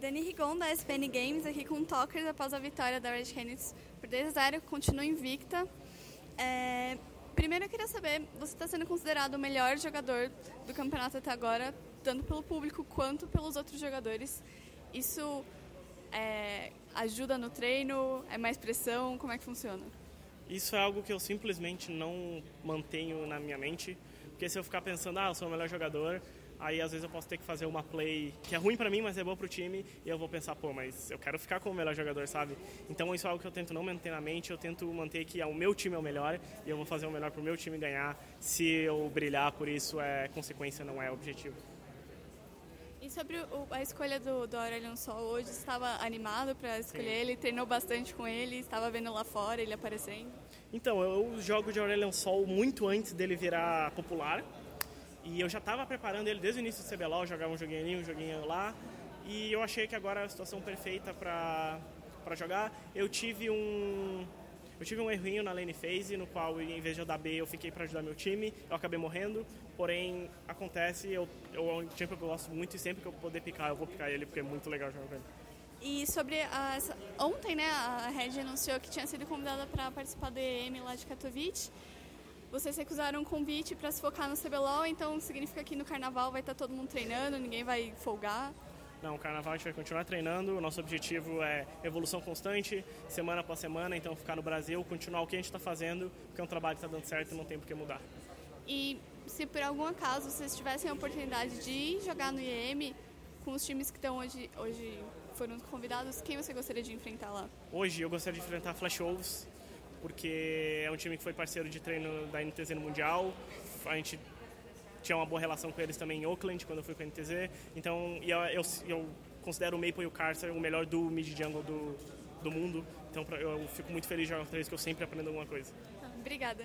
Dani Rigon, da SPN Games, aqui com Talkers após a vitória da Red Canids por 2 a 0 continua invicta. É, primeiro eu queria saber, você está sendo considerado o melhor jogador do campeonato até agora, tanto pelo público quanto pelos outros jogadores. Isso é, ajuda no treino? É mais pressão? Como é que funciona? Isso é algo que eu simplesmente não mantenho na minha mente, porque se eu ficar pensando, ah, eu sou o melhor jogador, aí às vezes eu posso ter que fazer uma play que é ruim para mim, mas é boa pro time, e eu vou pensar, pô, mas eu quero ficar como o melhor jogador, sabe? Então isso é algo que eu tento não manter na mente, eu tento manter que o meu time é o melhor, e eu vou fazer o melhor pro meu time ganhar. Se eu brilhar por isso, é consequência, não é objetivo. E sobre o, a escolha do, do Aurelion Sol hoje, você estava animado para escolher Sim. ele? Treinou bastante com ele? Estava vendo lá fora ele aparecendo? Então, eu jogo de Aurelion Sol muito antes dele virar popular. E eu já estava preparando ele desde o início do CBLOL, jogava um joguinho ali, um joguinho lá. E eu achei que agora era a situação perfeita para jogar. Eu tive um, eu tive um errinho na lane phase, no qual em vez de eu dar B, eu fiquei para ajudar meu time, eu acabei morrendo, porém acontece, eu, eu é um time que eu gosto muito e sempre que eu poder picar, eu vou picar ele, porque é muito legal jogar com ele. E sobre a, ontem, né, a Red anunciou que tinha sido convidada para participar do EM lá de Katowice. Vocês recusaram um convite para se focar no CBLOL, então significa que no carnaval vai estar tá todo mundo treinando, ninguém vai folgar. Não, o carnaval a gente vai continuar treinando. O nosso objetivo é evolução constante, semana após semana. Então, ficar no Brasil, continuar o que a gente está fazendo, porque é um trabalho que está dando certo e não tem por que mudar. E se por algum acaso vocês tivessem a oportunidade de jogar no IEM com os times que estão hoje, hoje foram convidados, quem você gostaria de enfrentar lá? Hoje eu gostaria de enfrentar Flash Wolves, porque é um time que foi parceiro de treino da NTZ no Mundial. A gente tinha uma boa relação com eles também em Oakland, quando eu fui com a NTZ. Então, eu, eu, eu considero o Maple e o Carcer o melhor do mid jungle do, do mundo. Então, eu fico muito feliz de jogar com eles, que eu sempre aprendo alguma coisa. Obrigada.